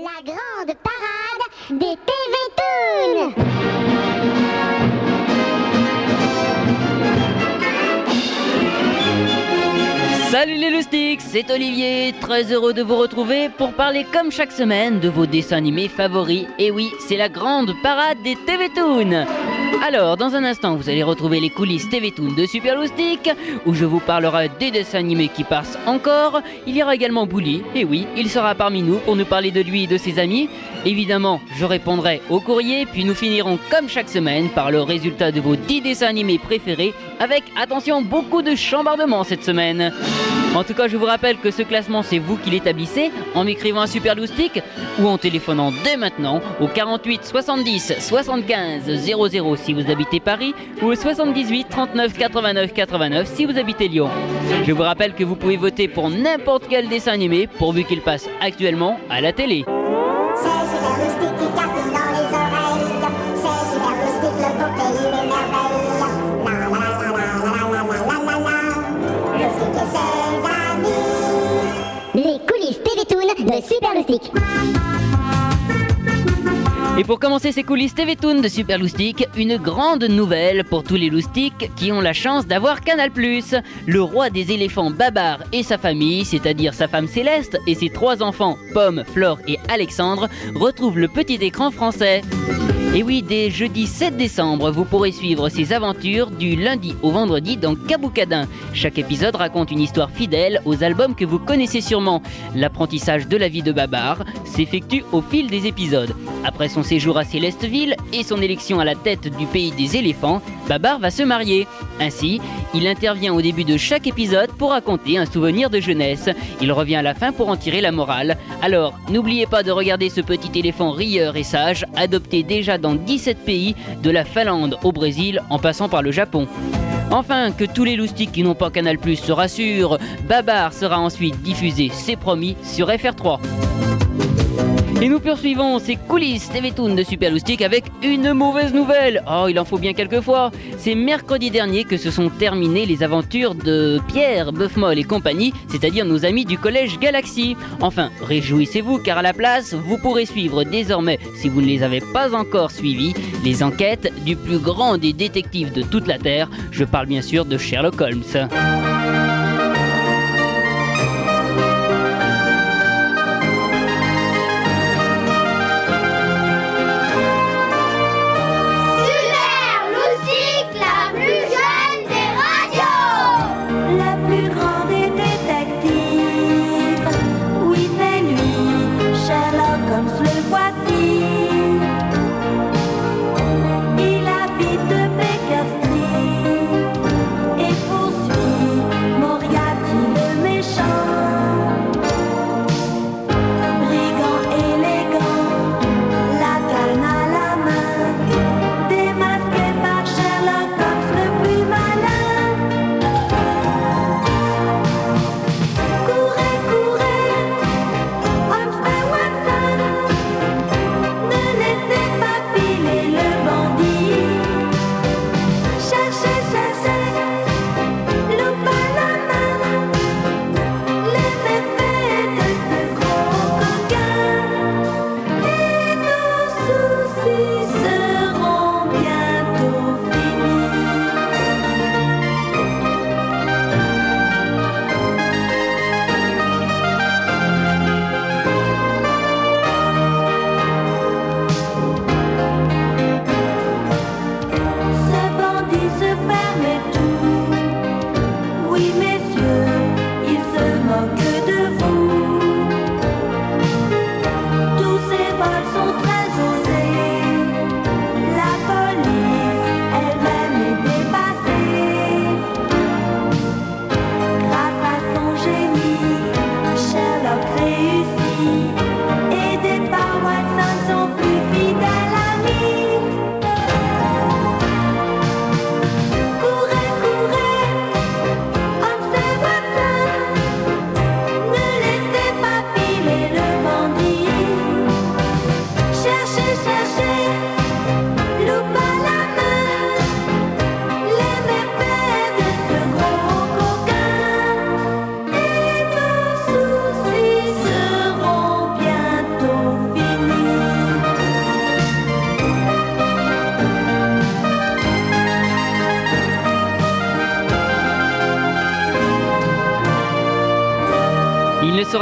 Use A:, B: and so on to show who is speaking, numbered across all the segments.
A: La grande parade des TV Toons
B: Salut les loustiques, c'est Olivier, très heureux de vous retrouver pour parler comme chaque semaine de vos dessins animés favoris. Et oui, c'est la grande parade des TV Toons. Alors, dans un instant, vous allez retrouver les coulisses TV Toon de Super Loustic, où je vous parlerai des dessins animés qui passent encore. Il y aura également Bully, et oui, il sera parmi nous pour nous parler de lui et de ses amis. Évidemment, je répondrai au courrier, puis nous finirons comme chaque semaine par le résultat de vos 10 dessins animés préférés, avec, attention, beaucoup de chambardements cette semaine. En tout cas, je vous rappelle que ce classement, c'est vous qui l'établissez en m'écrivant un super loustic ou en téléphonant dès maintenant au 48 70 75 00 si vous habitez Paris ou au 78 39 89 89 si vous habitez Lyon. Je vous rappelle que vous pouvez voter pour n'importe quel dessin animé pourvu qu'il passe actuellement à la télé.
A: Super Loustic. Et
B: pour commencer ces coulisses TV Toon de Super Loustic, une grande nouvelle pour tous les loustiques qui ont la chance d'avoir Canal+. Le roi des éléphants Babar et sa famille, c'est-à-dire sa femme Céleste et ses trois enfants Pomme, Flore et Alexandre, retrouvent le petit écran français. Et oui, dès jeudi 7 décembre, vous pourrez suivre ces aventures du lundi au vendredi dans Caboucadin. Chaque épisode raconte une histoire fidèle aux albums que vous connaissez sûrement. L'apprentissage de la vie de Babar s'effectue au fil des épisodes. Après son séjour à Célesteville et son élection à la tête du pays des éléphants, Babar va se marier. Ainsi, il intervient au début de chaque épisode pour raconter un souvenir de jeunesse. Il revient à la fin pour en tirer la morale. Alors, n'oubliez pas de regarder ce petit éléphant rieur et sage, adopté déjà dans 17 pays, de la Finlande au Brésil en passant par le Japon. Enfin, que tous les loustiques qui n'ont pas Canal Plus se rassurent, Babar sera ensuite diffusé, c'est promis, sur FR3. Et nous poursuivons ces coulisses TV Toon de Super avec une mauvaise nouvelle. Oh, il en faut bien quelquefois. C'est mercredi dernier que se sont terminées les aventures de Pierre, Buffmoll et compagnie, c'est-à-dire nos amis du collège Galaxy. Enfin, réjouissez-vous car à la place, vous pourrez suivre désormais, si vous ne les avez pas encore suivis, les enquêtes du plus grand des détectives de toute la Terre. Je parle bien sûr de Sherlock Holmes.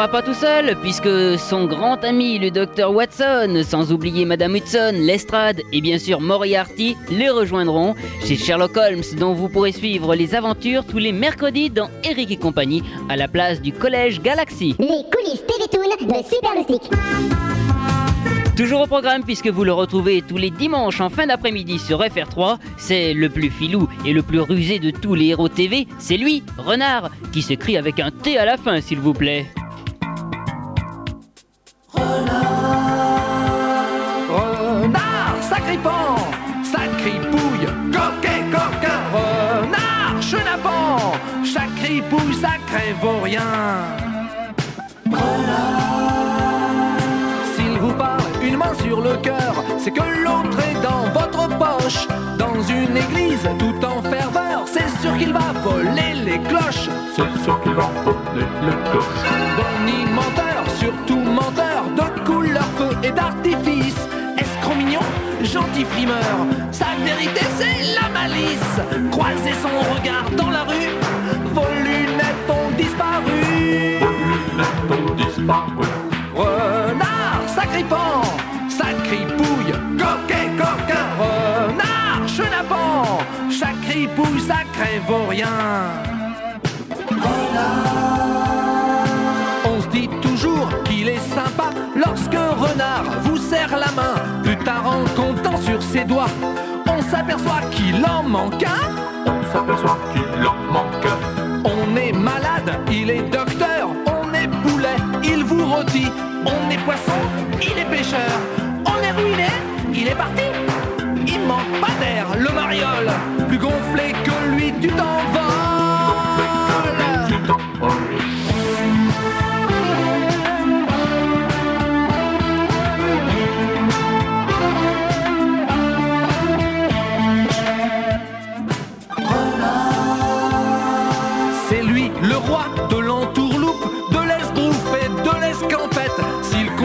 B: Pas tout seul, puisque son grand ami, le docteur Watson, sans oublier Madame Hudson, Lestrade et bien sûr Moriarty, les rejoindront chez Sherlock Holmes, dont vous pourrez suivre les aventures tous les mercredis dans Eric et compagnie, à la place du Collège Galaxy.
A: Les coulisses Télétoon de Super.
B: Toujours au programme puisque vous le retrouvez tous les dimanches en fin d'après-midi sur FR3, c'est le plus filou et le plus rusé de tous les héros TV, c'est lui, Renard, qui s'écrit avec un T à la fin s'il vous plaît.
C: Sacripouille, sacré vaurien. S'il vous parle une main sur le cœur, c'est que l'autre est dans votre poche. Dans une église tout en ferveur, c'est sûr qu'il va voler les cloches.
D: C'est sûr qu'il va voler les cloches.
C: Bonnie menteur, surtout menteur, de couleur feu et d'artifice. Escroc mignon, gentil frimeur, sa vérité c'est la malice. Croiser son regard dans la rue, vos lunettes ont disparu.
D: Lunettes ont disparu.
C: Renard, sacripant, sacripouille, coquet, coquin, renard, chenapan, sacripouille, sacré vaurien. On se dit toujours qu'il est sympa lorsque renard vous serre la main. Plus tard en comptant sur ses doigts, on s'aperçoit qu'il en manque un.
D: On s'aperçoit qu'il en manque un.
C: Est malade, il est docteur. On est poulet, il vous rôtit. On est poisson, il est pêcheur. On est ruiné, il est parti. Il manque pas d'air, le mariole. Plus gonflé que lui, tu t'envoles.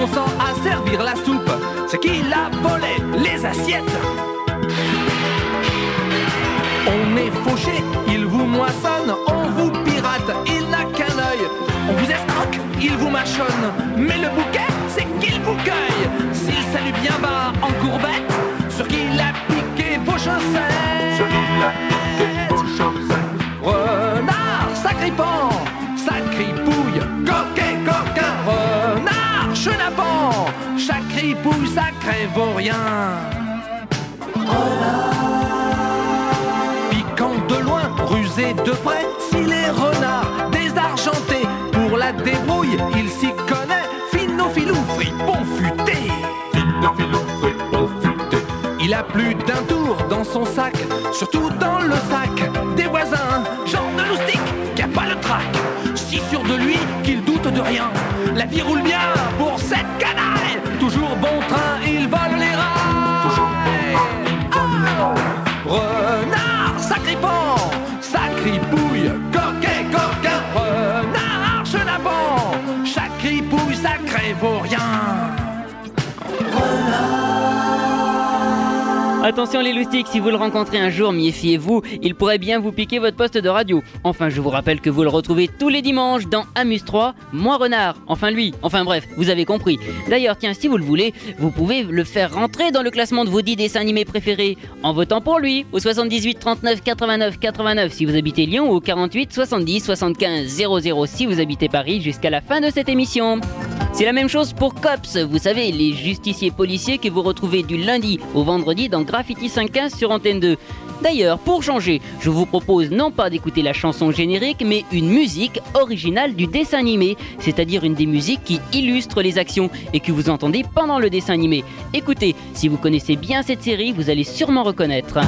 C: Consent à servir la soupe, c'est qu'il a volé les assiettes. On est fauché, il vous moissonne, on vous pirate, il n'a qu'un œil. On vous escroque, il vous mâchonne, mais le bouquet, c'est qu'il vous cueille. S'il salue bien bas en courbette, sur qu'il a piqué vos chaussettes. Sacripouille, sacré vaurien. Piquant de loin, rusé de près, s'il est renard, désargenté, pour la débrouille, il s'y connaît, finot filou, fripon futé.
D: Fino, fripon, futé.
C: Il a plus d'un tour dans son sac, surtout dans le sac des voisins. Genre de loustic qui a pas le trac. Si sûr de lui qu'il doute de rien. La vie roule bien pour cette canaille.
B: Attention les loustiques, si vous le rencontrez un jour, méfiez-vous, il pourrait bien vous piquer votre poste de radio. Enfin, je vous rappelle que vous le retrouvez tous les dimanches dans Amuse 3, moi renard, enfin lui, enfin bref, vous avez compris. D'ailleurs, tiens, si vous le voulez, vous pouvez le faire rentrer dans le classement de vos 10 dessins animés préférés en votant pour lui au 78 39 89 89 si vous habitez Lyon ou au 48 70 75 00 si vous habitez Paris jusqu'à la fin de cette émission. C'est la même chose pour Cops, vous savez, les justiciers policiers que vous retrouvez du lundi au vendredi dans Graffiti 515 sur Antenne 2. D'ailleurs, pour changer, je vous propose non pas d'écouter la chanson générique, mais une musique originale du dessin animé, c'est-à-dire une des musiques qui illustre les actions et que vous entendez pendant le dessin animé. Écoutez, si vous connaissez bien cette série, vous allez sûrement reconnaître.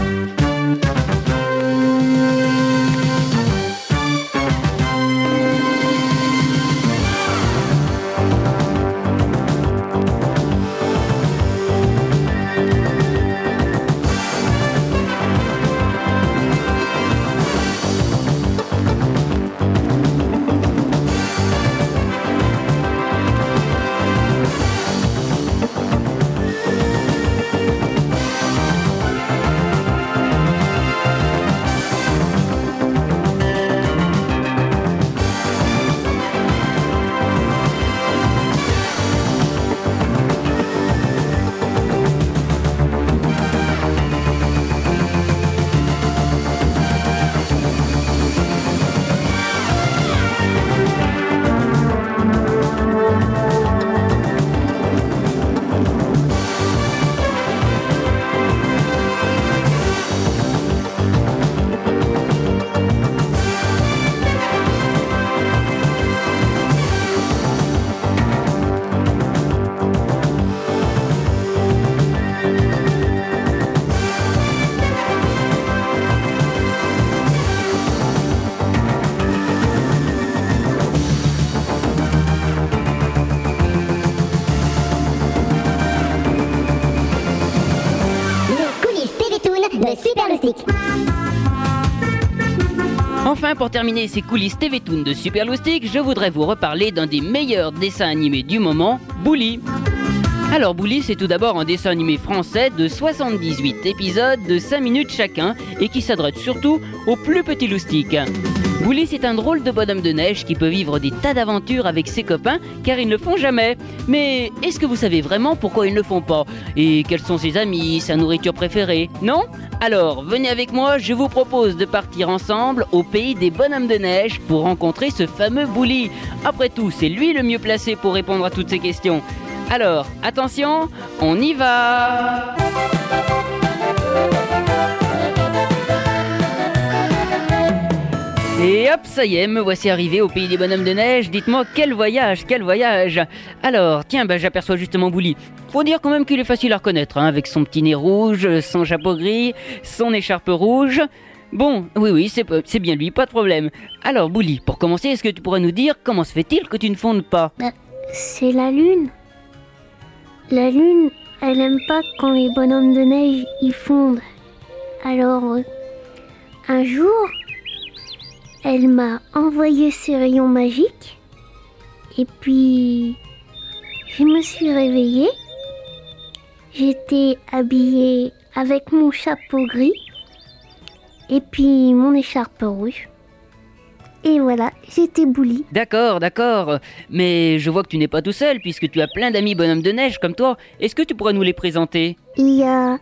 B: Enfin, pour terminer ces coulisses TV Toon de Super Loustic, je voudrais vous reparler d'un des meilleurs dessins animés du moment, Bully. Alors Bully, c'est tout d'abord un dessin animé français de 78 épisodes de 5 minutes chacun et qui s'adresse surtout aux plus petits loustiques. Bully, c'est un drôle de bonhomme de neige qui peut vivre des tas d'aventures avec ses copains car ils ne le font jamais. Mais est-ce que vous savez vraiment pourquoi ils ne le font pas? Et quels sont ses amis, sa nourriture préférée? Non? Alors, venez avec moi, je vous propose de partir ensemble au pays des bonhommes de neige pour rencontrer ce fameux Bully. Après tout, c'est lui le mieux placé pour répondre à toutes ces questions. Alors, attention, on y va Et hop, ça y est, me voici arrivé au pays des bonhommes de neige. Dites-moi, quel voyage, quel voyage Alors, tiens, bah, j'aperçois justement Bouli. Faut dire quand même qu'il est facile à reconnaître, hein, avec son petit nez rouge, son chapeau gris, son écharpe rouge. Bon, oui, oui, c'est bien lui, pas de problème. Alors, Bouli, pour commencer, est-ce que tu pourrais nous dire comment se fait-il que tu ne fondes pas?
E: C'est la lune. La lune, elle aime pas quand les bonhommes de neige y fondent. Alors, euh, un jour, elle m'a envoyé ses rayons magiques. Et puis, je me suis réveillée. J'étais habillée avec mon chapeau gris et puis mon écharpe rouge. Et voilà, j'étais boulie.
B: D'accord, d'accord. Mais je vois que tu n'es pas tout seul, puisque tu as plein d'amis bonhommes de neige comme toi. Est-ce que tu pourrais nous les présenter?
E: Il y a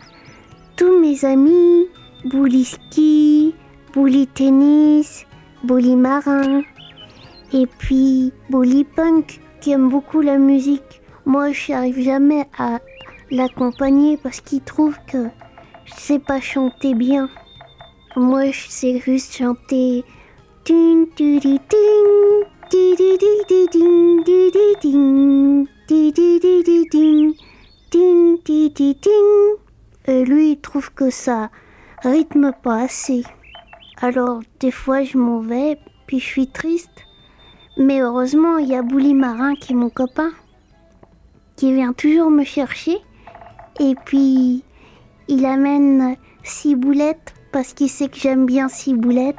E: tous mes amis, Bouli ski, Bouli tennis, Bouli marin, et puis Bouli punk qui aime beaucoup la musique. Moi, je n'arrive jamais à l'accompagner parce qu'il trouve que je sais pas chanter bien. Moi, je sais juste chanter. Et lui, il trouve que ça rythme pas assez. Alors, des fois, je m'en vais, puis je suis triste. Mais heureusement, il y a Bouli Marin qui est mon copain, qui vient toujours me chercher. Et puis, il amène six boulettes parce qu'il sait que j'aime bien six boulettes.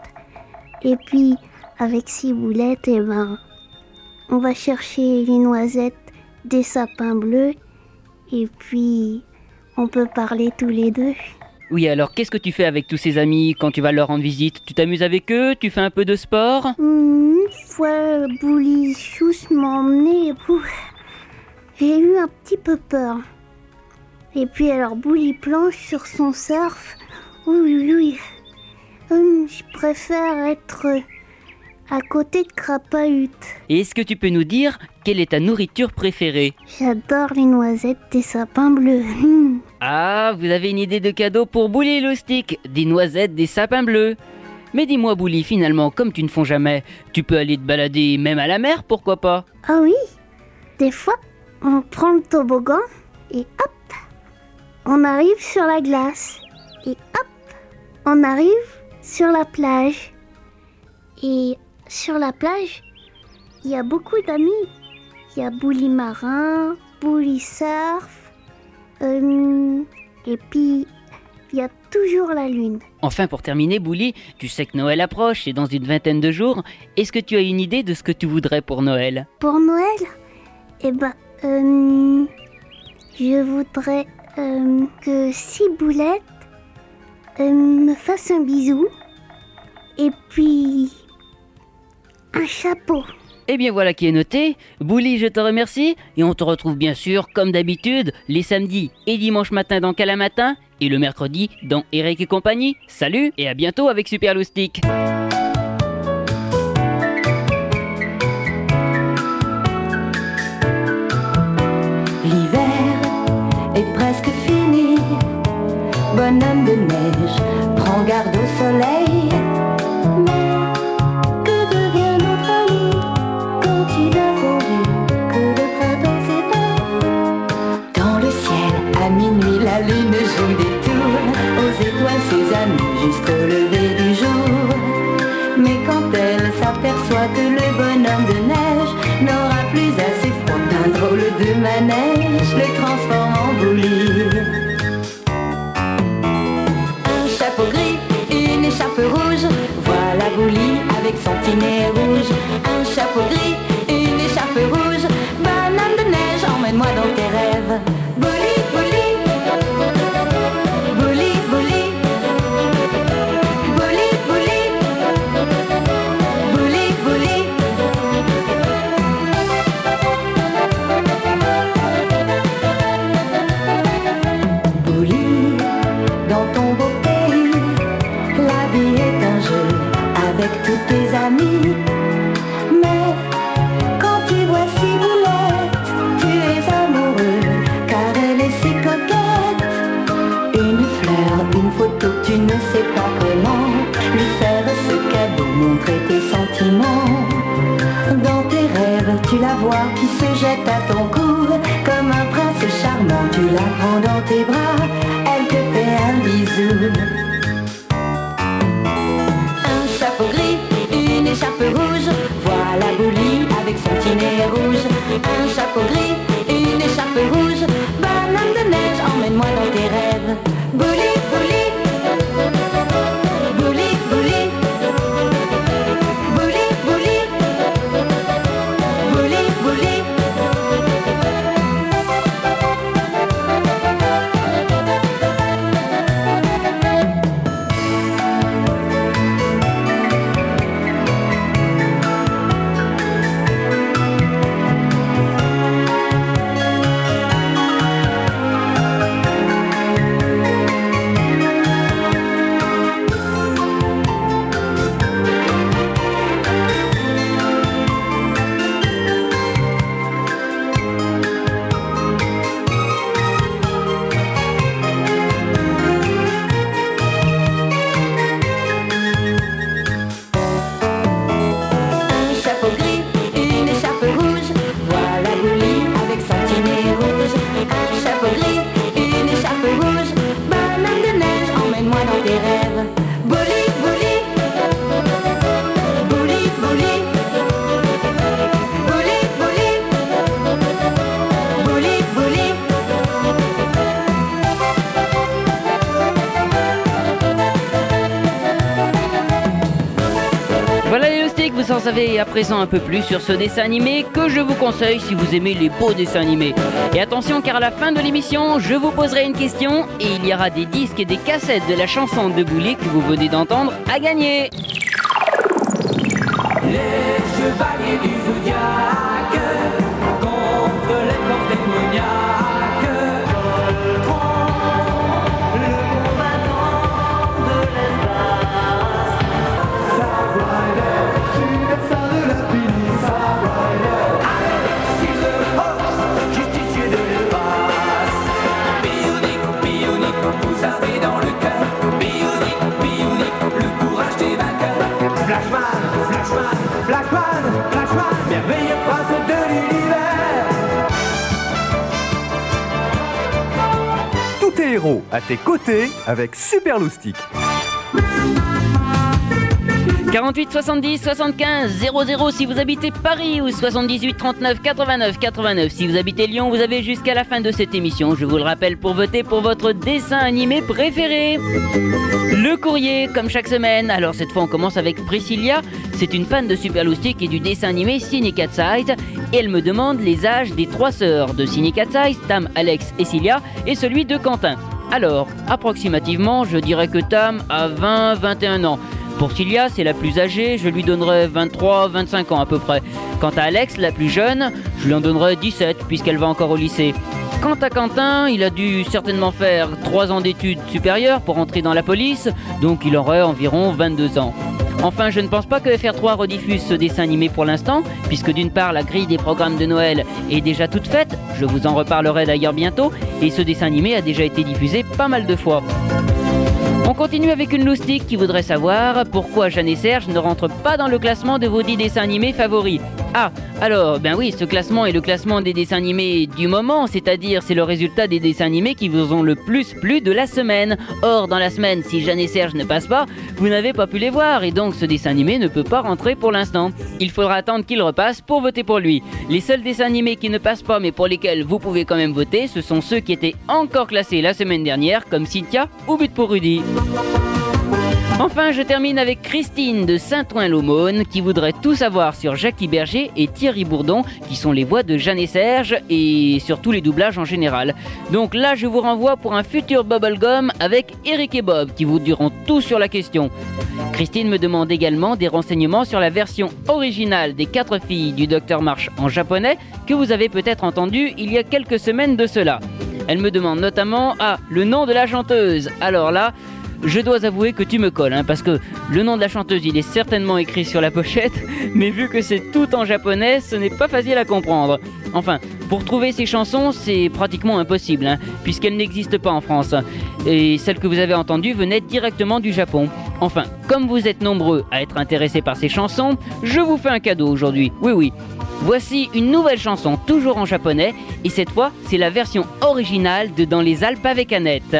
E: Et puis, avec six boulettes, eh ben, on va chercher les noisettes des sapins bleus. Et puis, on peut parler tous les deux.
B: Oui, alors qu'est-ce que tu fais avec tous ces amis quand tu vas leur rendre visite? Tu t'amuses avec eux? Tu fais un peu de sport?
E: Hmm, Une fois, Bouli Chous m'a emmené j'ai eu un petit peu peur. Et puis alors, Bouli planche sur son surf. Oui, oui, oui. Hum, je préfère être à côté de Crapahut.
B: Et est-ce que tu peux nous dire quelle est ta nourriture préférée?
E: J'adore les noisettes des sapins bleus. Hum.
B: Ah, vous avez une idée de cadeau pour Bouli Loustic Des noisettes, des sapins bleus mais dis-moi, Bouli, finalement, comme tu ne fonds jamais, tu peux aller te balader même à la mer, pourquoi pas?
E: Ah oui, des fois, on prend le toboggan et hop, on arrive sur la glace. Et hop, on arrive sur la plage. Et sur la plage, il y a beaucoup d'amis. Il y a Bouli Marin, Bouli Surf, euh, et puis il y a toujours la lune.
B: Enfin, pour terminer, Bouli, tu sais que Noël approche, c'est dans une vingtaine de jours. Est-ce que tu as une idée de ce que tu voudrais pour Noël?
E: Pour Noël, eh ben, euh, je voudrais euh, que six boulettes euh, me fassent un bisou et puis un chapeau.
B: Eh bien voilà qui est noté. Bouli, je te remercie. Et on te retrouve bien sûr, comme d'habitude, les samedis et dimanches matin dans Cala Matin et le mercredi dans Eric et compagnie. Salut et à bientôt avec Super.
F: chapeau gris Un chapeau gris,
B: présent un peu plus sur ce dessin animé que je vous conseille si vous aimez les beaux dessins animés. Et attention car à la fin de l'émission, je vous poserai une question et il y aura des disques et des cassettes de la chanson de Bouli que vous venez d'entendre à gagner.
C: Les chevaliers du zodiaque Flashman, Flashman, merveilleux prince de l'univers.
G: Tous tes héros à tes côtés avec Super.
B: 48 70 75 00 si vous habitez Paris ou 78 39 89 89 si vous habitez Lyon, vous avez jusqu'à la fin de cette émission, je vous le rappelle, pour voter pour votre dessin animé préféré. Le courrier, comme chaque semaine. Alors cette fois, on commence avec Priscilla. C'est une fan de Super Loustic et du dessin animé Cine Cat Size. Et elle me demande les âges des trois sœurs de Cine Cat Size, Tam, Alex et Cilia, et celui de Quentin. Alors, approximativement, je dirais que Tam a 20-21 ans. Pour Cilia, c'est la plus âgée, je lui donnerai 23-25 ans à peu près. Quant à Alex, la plus jeune, je lui en donnerai 17 puisqu'elle va encore au lycée. Quant à Quentin, il a dû certainement faire 3 ans d'études supérieures pour entrer dans la police, donc il aurait environ 22 ans. Enfin, je ne pense pas que FR3 rediffuse ce dessin animé pour l'instant, puisque d'une part la grille des programmes de Noël est déjà toute faite, je vous en reparlerai d'ailleurs bientôt, et ce dessin animé a déjà été diffusé pas mal de fois. On continue avec une loustique qui voudrait savoir pourquoi Jeanne et Serge ne rentrent pas dans le classement de vos 10 dessins animés favoris. Ah, alors, ben oui, ce classement est le classement des dessins animés du moment, c'est-à-dire c'est le résultat des dessins animés qui vous ont le plus plu de la semaine. Or, dans la semaine, si Jeanne et Serge ne passent pas, vous n'avez pas pu les voir et donc ce dessin animé ne peut pas rentrer pour l'instant. Il faudra attendre qu'il repasse pour voter pour lui. Les seuls dessins animés qui ne passent pas mais pour lesquels vous pouvez quand même voter, ce sont ceux qui étaient encore classés la semaine dernière, comme Cynthia ou But pour Rudy. Enfin, je termine avec Christine de Saint-Ouen-l'Aumône qui voudrait tout savoir sur Jackie Berger et Thierry Bourdon qui sont les voix de Jeanne et Serge et sur tous les doublages en général. Donc là, je vous renvoie pour un futur Bubblegum avec Eric et Bob qui vous diront tout sur la question. Christine me demande également des renseignements sur la version originale des quatre filles du Docteur March en japonais que vous avez peut-être entendu il y a quelques semaines de cela. Elle me demande notamment ah, le nom de la chanteuse. Alors là,
H: je dois avouer que tu me colles, hein, parce que le nom de la chanteuse, il est certainement écrit sur la pochette, mais vu que c'est tout en japonais, ce n'est pas facile à comprendre. Enfin, pour trouver ces chansons, c'est pratiquement impossible, hein, puisqu'elles n'existent pas en France. Et celle que vous avez entendue venait directement du Japon. Enfin, comme vous êtes nombreux à être intéressés par ces chansons, je vous fais un cadeau aujourd'hui. Oui, oui. Voici une nouvelle chanson, toujours en japonais, et cette fois, c'est la version originale de Dans les Alpes avec Annette.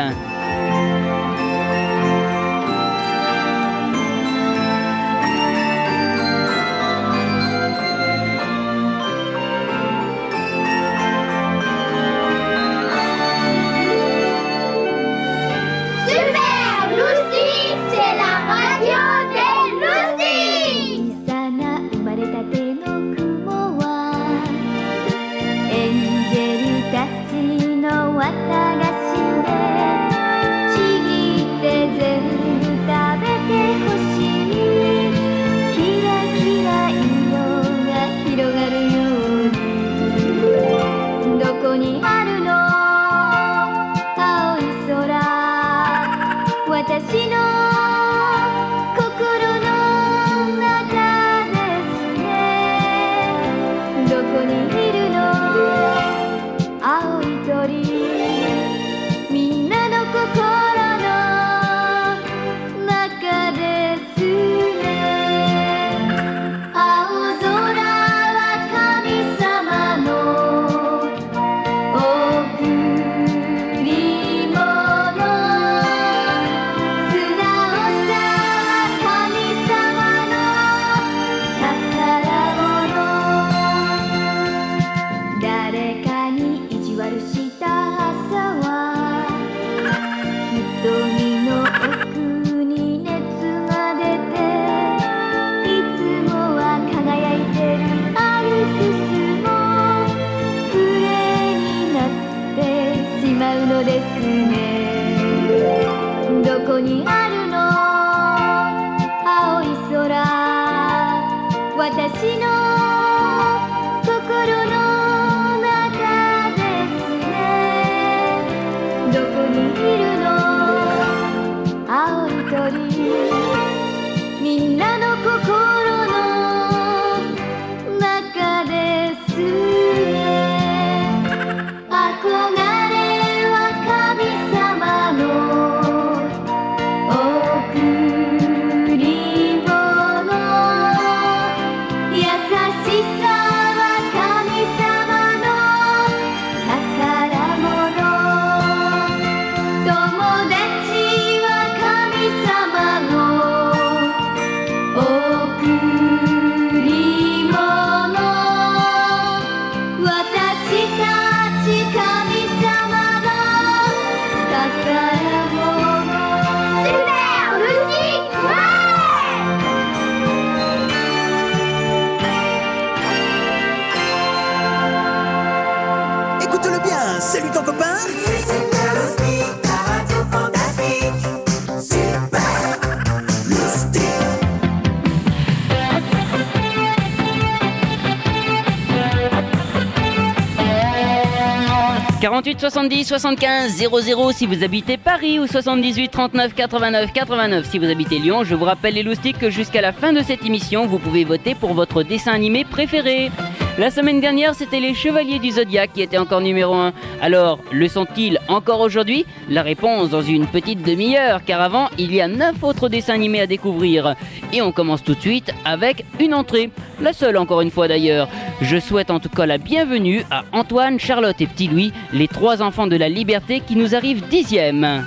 H: 70 75 00 si vous habitez Paris ou 78 39 89 89 si vous habitez Lyon. Je vous rappelle les loustiques que jusqu'à la fin de cette émission, vous pouvez voter pour votre dessin animé préféré. La semaine dernière, c'était les Chevaliers du Zodiaque qui étaient encore numéro 1. Alors, le sont-ils encore aujourd'hui? La réponse dans une petite demi-heure, car avant, il y a 9 autres dessins animés à découvrir. Et on commence tout de suite avec une entrée. La seule encore une fois d'ailleurs. Je souhaite en tout cas la bienvenue à Antoine, Charlotte et Petit Louis, les trois enfants de la liberté qui nous arrivent dixième.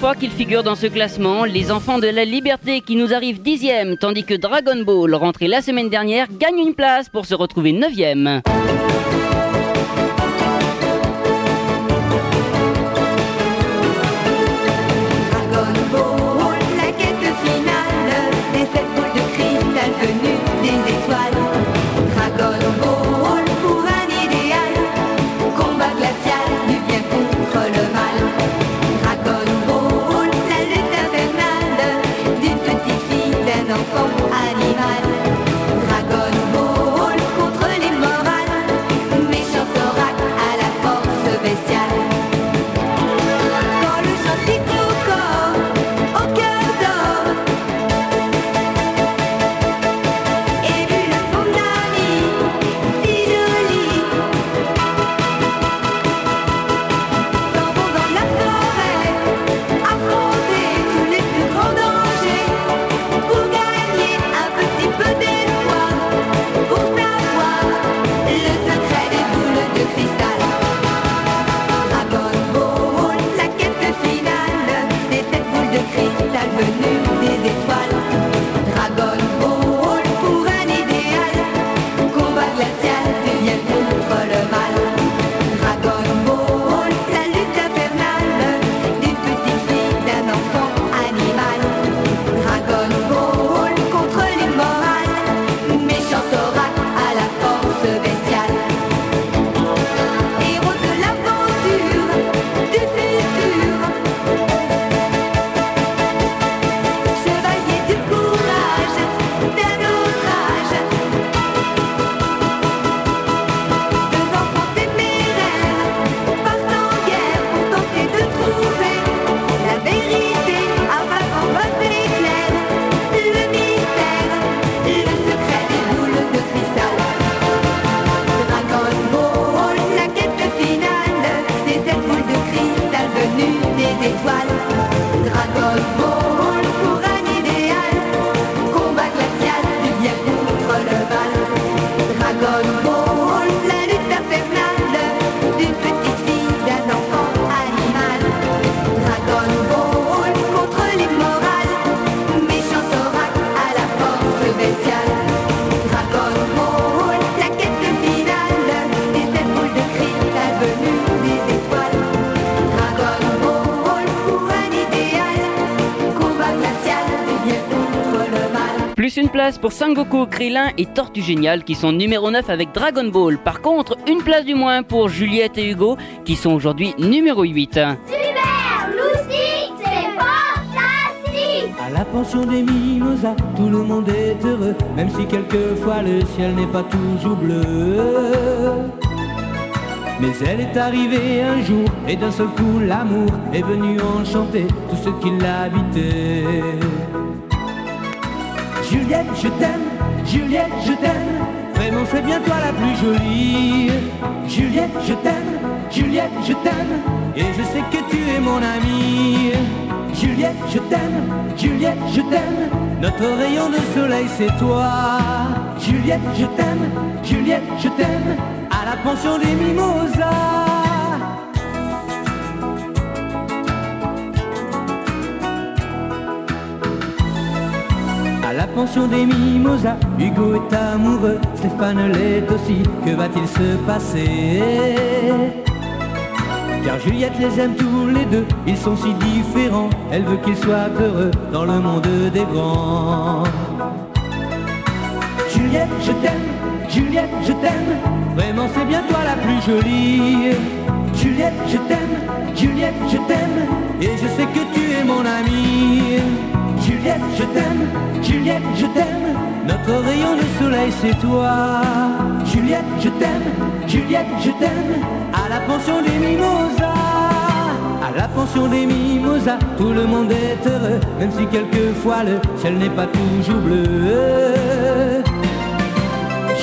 F: Fois qu'il figure dans ce classement. Les enfants de la liberté qui nous arrivent dixième, tandis que Dragon Ball, rentré la semaine dernière, gagne une place pour se retrouver neuvième. Place pour Sangoku, Krillin et Tortue Génial qui sont numéro 9 avec Dragon Ball. Par contre, une place du moins pour Juliette et Hugo qui sont aujourd'hui numéro 8.
I: Super Loustique, c'est fantastique
C: À la pension des mimosas, tout le monde est heureux, même si quelquefois le ciel n'est pas toujours bleu. Mais elle est arrivée un jour, et d'un seul coup l'amour est venu enchanter tout ce qui l'habitait. Juliette, je t'aime, Juliette, je t'aime, vraiment c'est bien toi la plus jolie. Juliette, je t'aime, Juliette, je t'aime, et je sais que tu es mon amie. Juliette, je t'aime, Juliette, je t'aime, notre rayon de soleil c'est toi. Juliette, je t'aime, Juliette, je t'aime, à la pension des mimosas. La pension des mimosas, Hugo est amoureux, Stéphane l'est aussi, que va-t-il se passer? Car Juliette les aime tous les deux, ils sont si différents, elle veut qu'ils soient heureux dans le monde des grands. Juliette, je t'aime, Juliette, je t'aime, vraiment c'est bien toi la plus jolie. Juliette, je t'aime, Juliette, je t'aime, et je sais que tu es mon amie. Juliette, je t'aime, Juliette, je t'aime, notre rayon de soleil c'est toi. Juliette, je t'aime, Juliette, je t'aime, à la pension des mimosas. À la pension des mimosas, tout le monde est heureux, même si quelquefois le ciel n'est pas toujours bleu.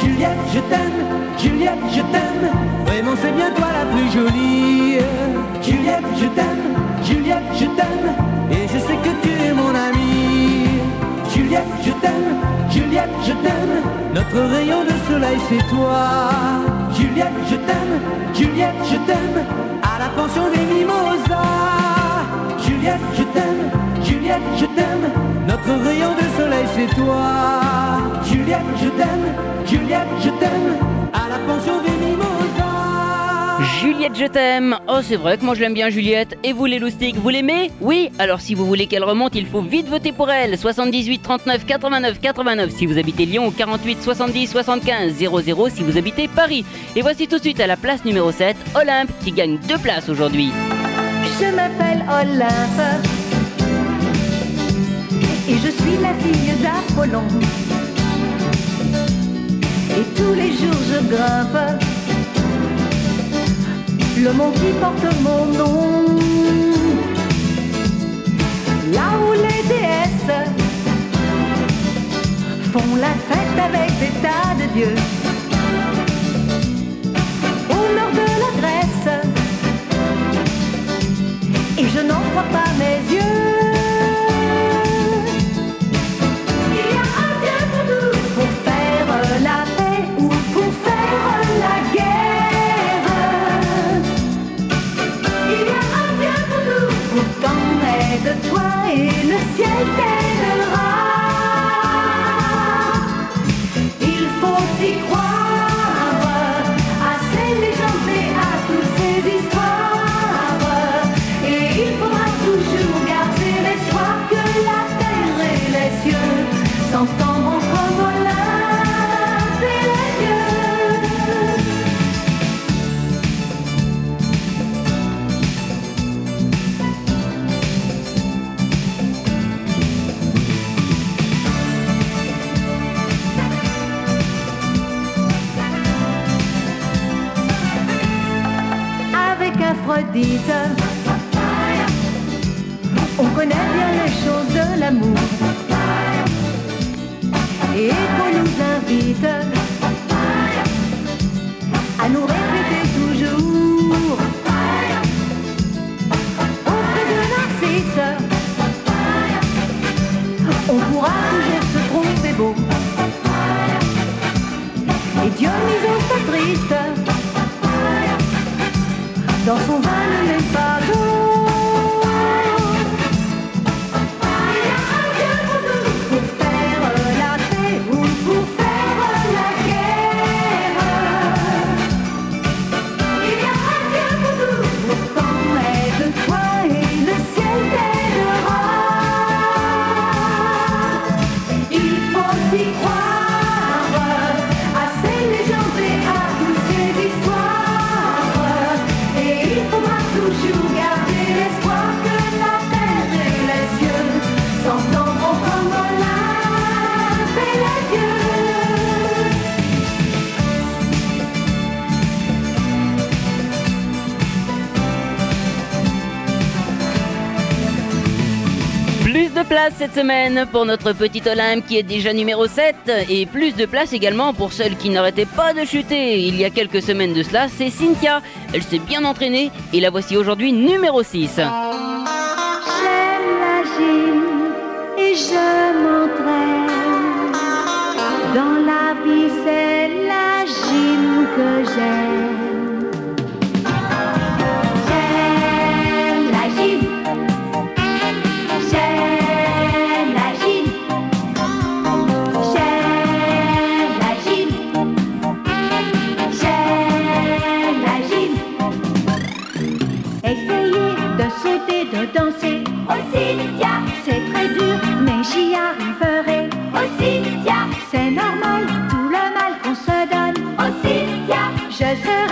C: Juliette, je t'aime, Juliette, je t'aime, vraiment c'est bien toi la plus jolie. Juliette, je t'aime, Juliette, je t'aime, et je sais que tu es mon amie. Juliette, je t'aime, Juliette, je t'aime, notre rayon de soleil c'est toi. Juliette, je t'aime, Juliette, je t'aime, à la pension des mimosas. Juliette, je t'aime, Juliette, je t'aime,
J: notre rayon de soleil c'est toi. Juliette, je t'aime, Juliette, je t'aime.
B: Juliette, je t'aime. Oh, c'est vrai que moi je l'aime bien, Juliette. Et vous, les loustiques, vous l'aimez? Oui Alors, si vous voulez qu'elle remonte, il faut vite voter pour elle. 78 39 89 89 si vous habitez Lyon, ou 48 70 75 00 si vous habitez Paris. Et voici tout de suite à la place numéro 7, Olympe, qui gagne deux places aujourd'hui.
K: Je m'appelle Olympe et je suis la fille d'Apollon. Et tous les jours je grimpe le mont qui porte mon nom. Là où les déesses font la fête avec des tas de dieux. Au nord de la Grèce, et je n'en crois pas mes yeux. Aide-toi et le ciel
B: cette semaine pour notre petite Olympe qui est déjà numéro 7 et plus de place également pour celle qui n'arrêtait pas de chuter il y a quelques semaines de cela, c'est Cynthia. Elle s'est bien entraînée et la voici aujourd'hui numéro 6.
K: J'aime la et je m'entraîne. Dans la vie, c'est la que. J'aime Oh Cynthia, c'est très dur, mais j'y arriverai. Oh Cynthia, c'est normal, tout le mal qu'on se donne. Oh Cynthia, je serai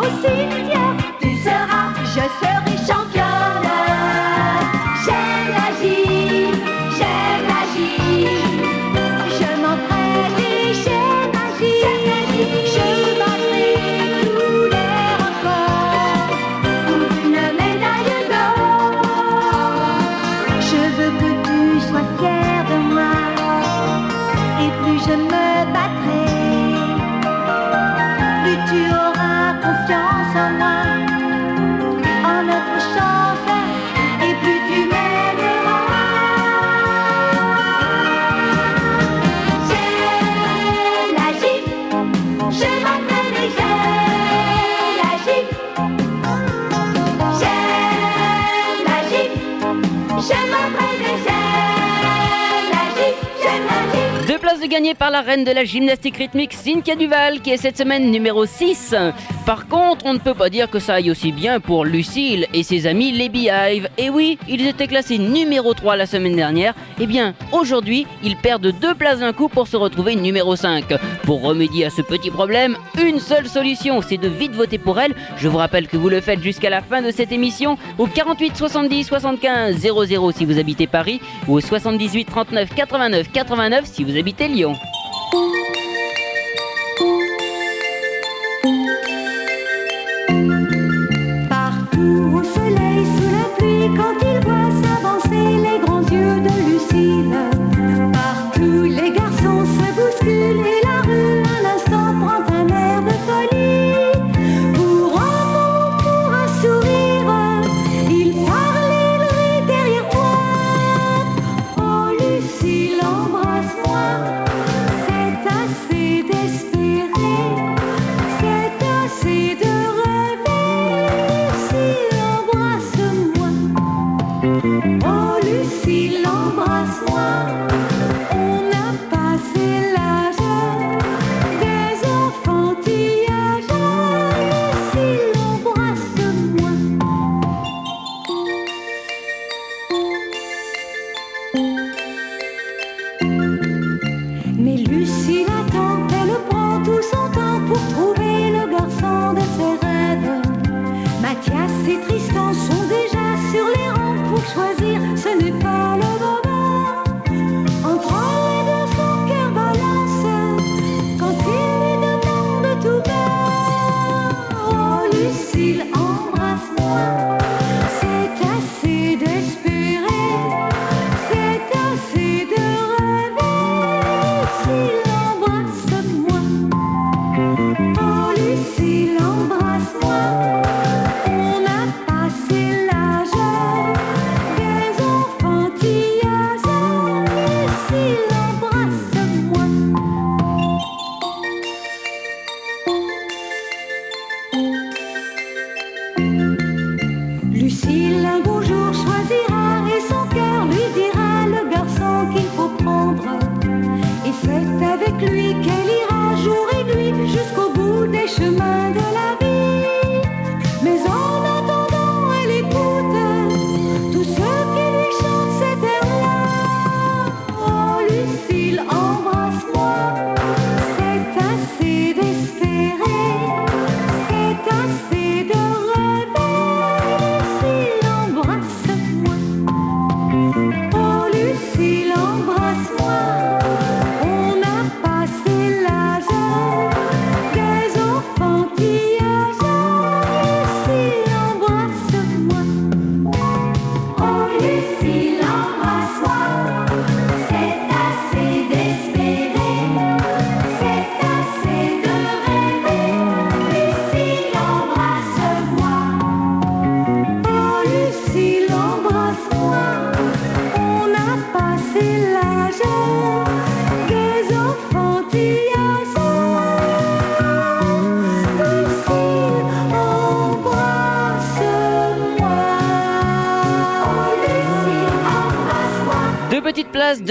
K: você gagné par la reine de la gymnastique rythmique Cynthia Duval, qui est cette semaine numéro 6. Par contre, on ne peut pas dire que ça aille aussi bien pour Lucille et ses amis les Beehive. Et oui, ils étaient classés numéro 3 la semaine dernière. Eh bien, aujourd'hui, ils perdent deux places d'un coup pour se retrouver numéro 5. Pour remédier à ce petit problème, une seule solution, c'est de vite voter pour elle. Je vous rappelle que vous le faites jusqu'à la fin de cette émission au 48 70 75 00 si vous habitez Paris ou au 78 39 89 89 si vous habitez Lyon.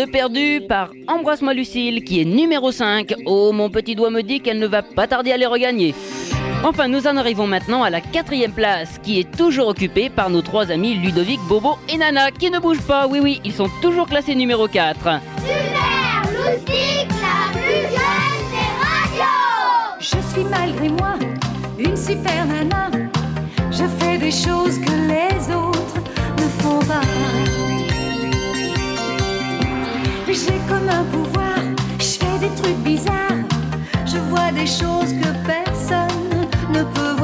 K: perdu par Embrasse-moi Lucille, qui est numéro 5. Oh, mon petit doigt me dit qu'elle ne va pas tarder à les regagner.
B: Enfin, nous en arrivons maintenant à la quatrième place, qui est toujours occupée par nos trois amis Ludovic, Bobo et Nana, qui ne bougent pas. Oui, oui, ils sont toujours classés numéro 4.
I: Super Loustique, la plus jeune des radios
K: Je suis malgré moi une super nana. Je fais des choses que les autres ne font pas. J'ai comme un pouvoir, je fais des trucs bizarres. Je vois des choses que personne ne peut voir.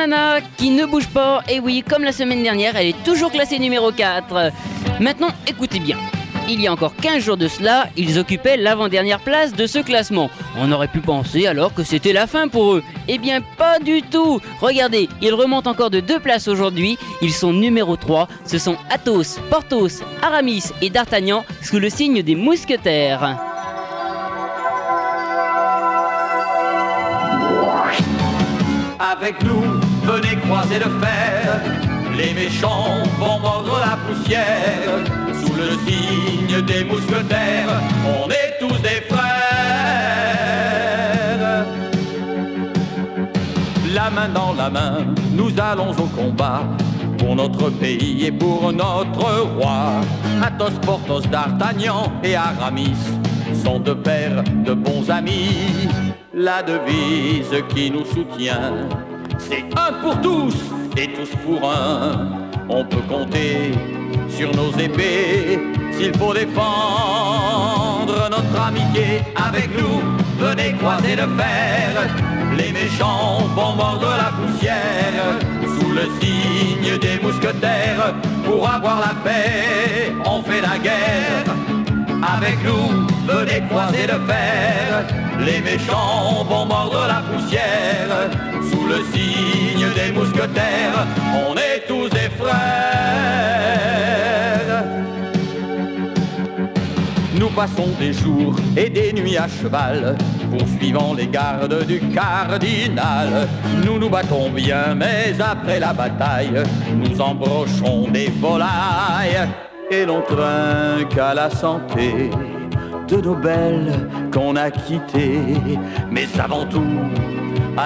K: Nana
B: qui ne bouge pas. Et oui, comme la semaine dernière, elle est toujours classée numéro 4. Maintenant, écoutez bien. Il y a encore 15 jours de cela, ils occupaient l'avant-dernière place de ce classement. On aurait pu penser alors que c'était la fin pour eux. Eh bien, pas du tout Regardez, ils remontent encore de deux places aujourd'hui. Ils sont numéro 3. Ce sont Athos, Porthos, Aramis et D'Artagnan sous le signe des mousquetaires.
L: Avec nous, fer. Les méchants vont mordre la poussière. Sous le signe des mousquetaires, on est tous des frères. La main dans la main, nous allons au combat. Pour notre pays et pour notre roi. Athos, Porthos, D'Artagnan et Aramis sont deux paires de bons amis. La devise qui nous soutient, c'est un pour tous et tous pour un. On peut compter sur nos épées s'il faut défendre notre amitié. Avec nous, venez croiser le fer. Les méchants vont mordre la poussière sous le signe des mousquetaires. Pour avoir la paix, on fait la guerre. Avec nous, venez croiser le fer. Les méchants vont mordre la poussière. Le signe des mousquetaires, on est tous des frères. Nous passons des jours et des nuits à cheval, poursuivant les gardes du cardinal. Nous nous battons bien, mais après la bataille, nous embrochons des volailles et l'on trinque à la santé de nos belles qu'on a quittées, mais avant tout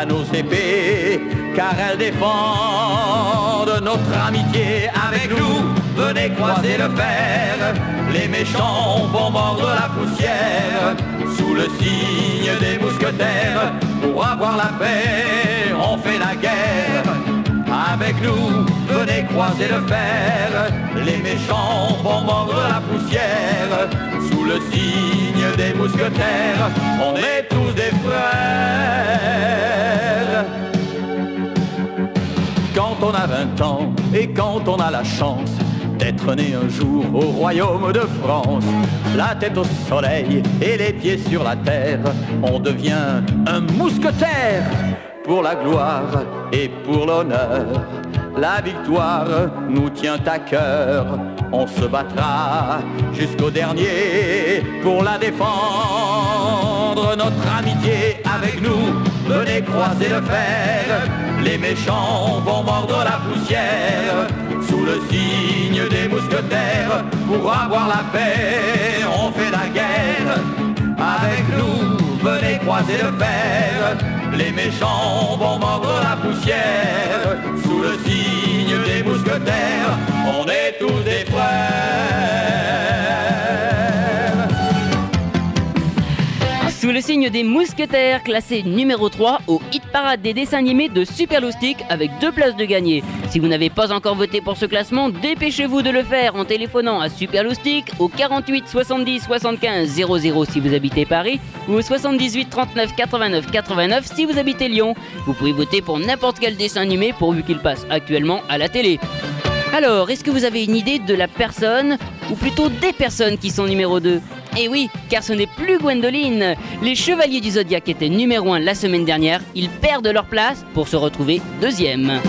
L: à nos épées, car elles défendent notre amitié avec nous. Venez croiser le fer, les méchants vont mordre la poussière, sous le signe des mousquetaires, pour avoir la paix, on fait la guerre. Avec nous, venez croiser le fer, les méchants vont mordre la poussière, sous le signe des mousquetaires, on est tous des frères. Quand on a 20 ans et quand on a la chance d'être né un jour au royaume de France, la tête au soleil et les pieds sur la terre, on devient un mousquetaire pour la gloire et pour l'honneur. La victoire nous tient à cœur, on se battra jusqu'au dernier pour la défendre. Notre amitié avec nous, venez croiser le fer. Les méchants vont mordre la poussière sous le signe des mousquetaires. Pour avoir la paix, on fait la guerre. Avec nous, venez croiser le fer. Les méchants vont mordre la poussière sous le signe des mousquetaires. On est tous des frères.
C: Sous le signe des mousquetaires, classé numéro 3 au hit parade des dessins animés de Super Loustic avec deux places de gagné. Si vous n'avez pas encore voté pour ce classement, dépêchez-vous de le faire en téléphonant à Super Loustic au 48 70 75 00 si vous habitez Paris ou au 78 39 89 89 si vous habitez Lyon. Vous pouvez voter pour n'importe quel dessin animé pourvu qu'il passe actuellement à la télé. Alors, est-ce que vous avez une idée de la personne, ou plutôt des personnes qui sont numéro 2 Eh oui, car ce n'est plus Gwendoline. Les Chevaliers du Zodiaque étaient numéro 1 la semaine dernière, ils perdent leur place pour se retrouver deuxième.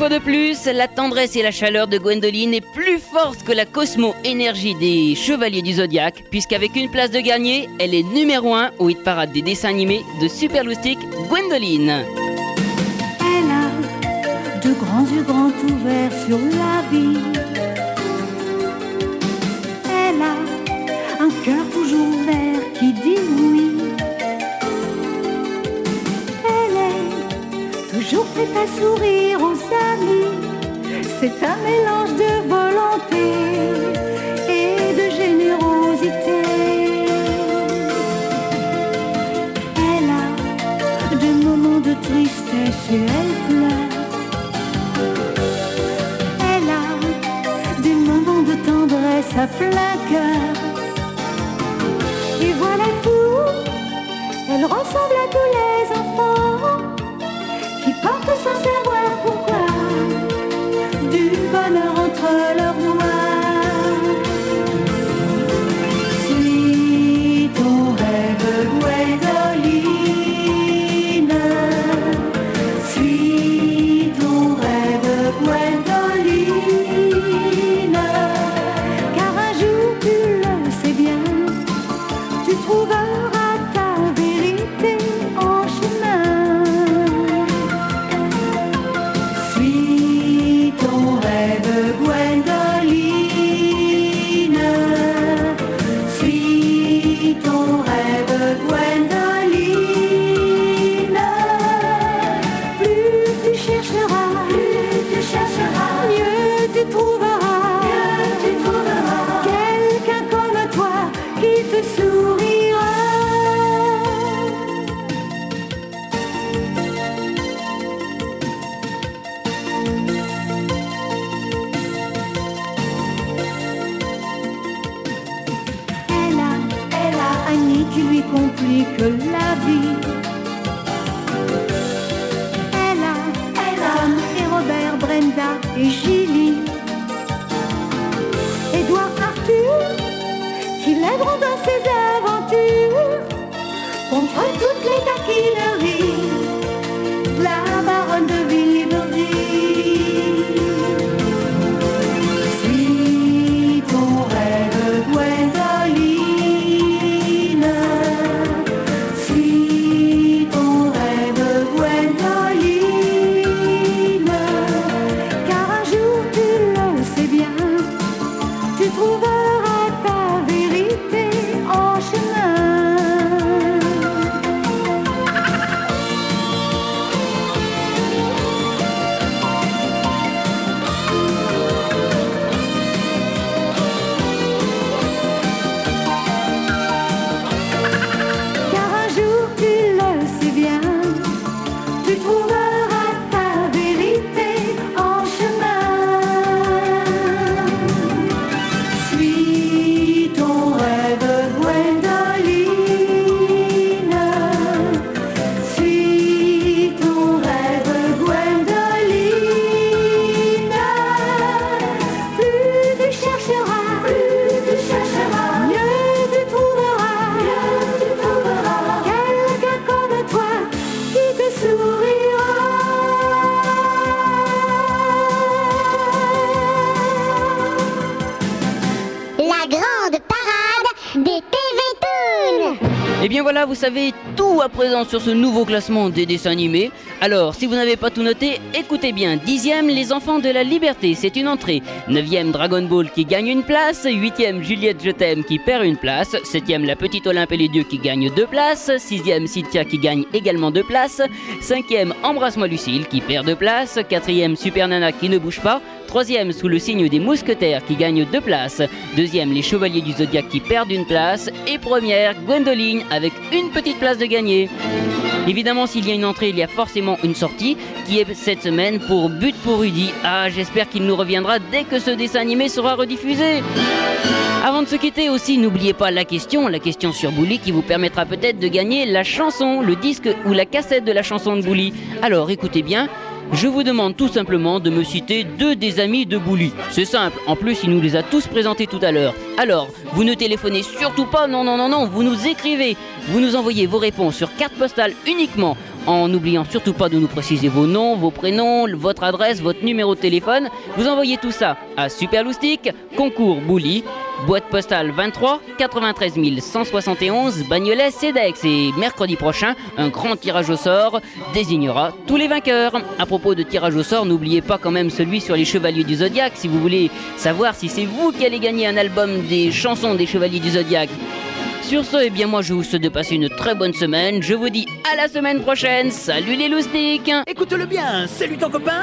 B: Fois de plus, la tendresse et la chaleur de Gwendoline est plus forte que la cosmo-énergie des Chevaliers du Zodiaque, puisqu'avec une place de gagner, elle est numéro 1 au hit parade des dessins animés de Super Loustic, Gwendoline.
K: Elle a de grands yeux grands ouverts sur la vie. Elle a un cœur toujours vert qui dit oui. Elle est toujours prête à sourire. C'est un mélange de volonté et de générosité. Elle a des moments de tristesse et elle pleure. Elle a des moments de tendresse à plein cœur. Et voilà tout, elle ressemble à complique la vie. Elle a, elle a et Robert, Brenda et Gilly. Édouard Arthur, qui l'aideront dans ses aventures contre toutes les taquineries.
B: Savez tout à présent sur ce nouveau classement des dessins animés. Alors, si vous n'avez pas tout noté, écoutez bien. Dixième, Les Enfants de la Liberté, c'est une entrée. Neuvième, Dragon Ball qui gagne une place. Huitième, Juliette Je t'aime qui perd une place. Septième, La Petite Olympe et les Dieux qui gagne deux places. Sixième, Cynthia qui gagne également deux places. Cinquième, Embrasse-moi Lucille qui perd deux places. Quatrième, Super Nana qui ne bouge pas. Troisième, Sous le signe des mousquetaires qui gagne deux places. Deuxième, Les Chevaliers du Zodiaque qui perdent une place. Et première, Gwendoline avec une petite place de gagné. Évidemment, s'il y a une entrée, il y a forcément une sortie qui est cette semaine pour But pour Rudy. Ah, j'espère qu'il nous reviendra dès que ce dessin animé sera rediffusé. Avant de se quitter aussi, n'oubliez pas la question, la question sur Bouli qui vous permettra peut-être de gagner la chanson, le disque ou la cassette de la chanson de Bouli. Alors écoutez bien, je vous demande tout simplement de me citer deux des amis de Bouli. C'est simple, en plus il nous les a tous présentés tout à l'heure. Alors, vous ne téléphonez surtout pas, non, non, non, non, vous nous écrivez. Vous nous envoyez vos réponses sur carte postale uniquement en n'oubliant surtout pas de nous préciser vos noms, vos prénoms, votre adresse, votre numéro de téléphone. Vous envoyez tout ça à Super Loustic, concours Bouli, boîte postale 23 93 171 Bagnolet CEDEX. Et mercredi prochain, un grand tirage au sort désignera tous les vainqueurs. À propos de tirage au sort, n'oubliez pas quand même celui sur les Chevaliers du Zodiaque si vous voulez savoir si c'est vous qui allez gagner un album des chansons des Chevaliers du Zodiaque. Sur ce, eh bien moi je vous souhaite de passer une très bonne semaine. Je vous dis à la semaine prochaine. Salut les loustiques
M: Écoute-le bien, salut ton copain